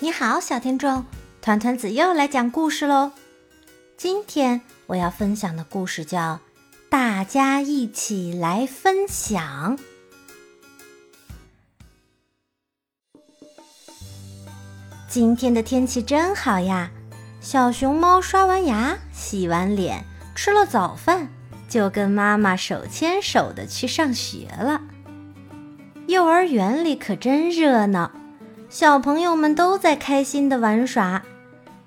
你好，小听众，团团子又来讲故事喽。今天我要分享的故事叫《大家一起来分享》。今天的天气真好呀！小熊猫刷完牙、洗完脸、吃了早饭，就跟妈妈手牵手的去上学了。幼儿园里可真热闹。小朋友们都在开心的玩耍，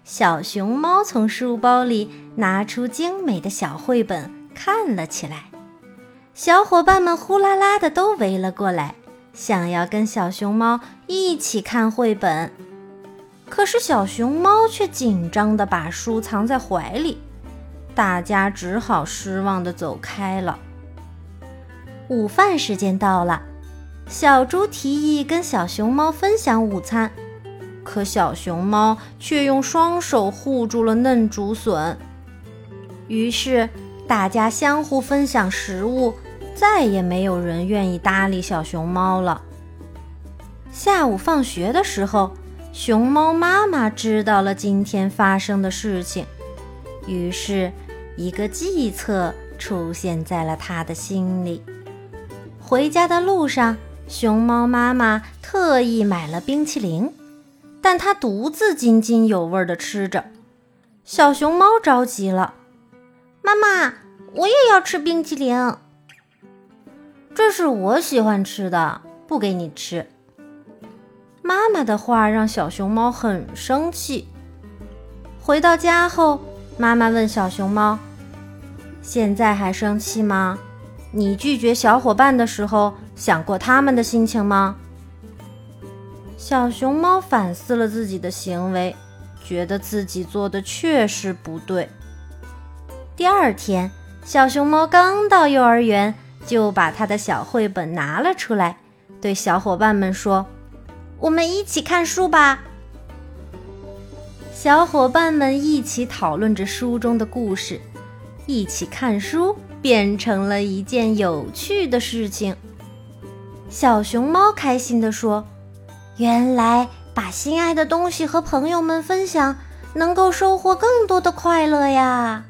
小熊猫从书包里拿出精美的小绘本看了起来。小伙伴们呼啦啦的都围了过来，想要跟小熊猫一起看绘本。可是小熊猫却紧张的把书藏在怀里，大家只好失望的走开了。午饭时间到了。小猪提议跟小熊猫分享午餐，可小熊猫却用双手护住了嫩竹笋。于是大家相互分享食物，再也没有人愿意搭理小熊猫了。下午放学的时候，熊猫妈妈知道了今天发生的事情，于是一个计策出现在了他的心里。回家的路上。熊猫妈妈特意买了冰淇淋，但它独自津津有味地吃着。小熊猫着急了：“妈妈，我也要吃冰淇淋。”“这是我喜欢吃的，不给你吃。”妈妈的话让小熊猫很生气。回到家后，妈妈问小熊猫：“现在还生气吗？”你拒绝小伙伴的时候，想过他们的心情吗？小熊猫反思了自己的行为，觉得自己做的确实不对。第二天，小熊猫刚到幼儿园，就把他的小绘本拿了出来，对小伙伴们说：“我们一起看书吧。”小伙伴们一起讨论着书中的故事，一起看书。变成了一件有趣的事情。小熊猫开心地说：“原来把心爱的东西和朋友们分享，能够收获更多的快乐呀！”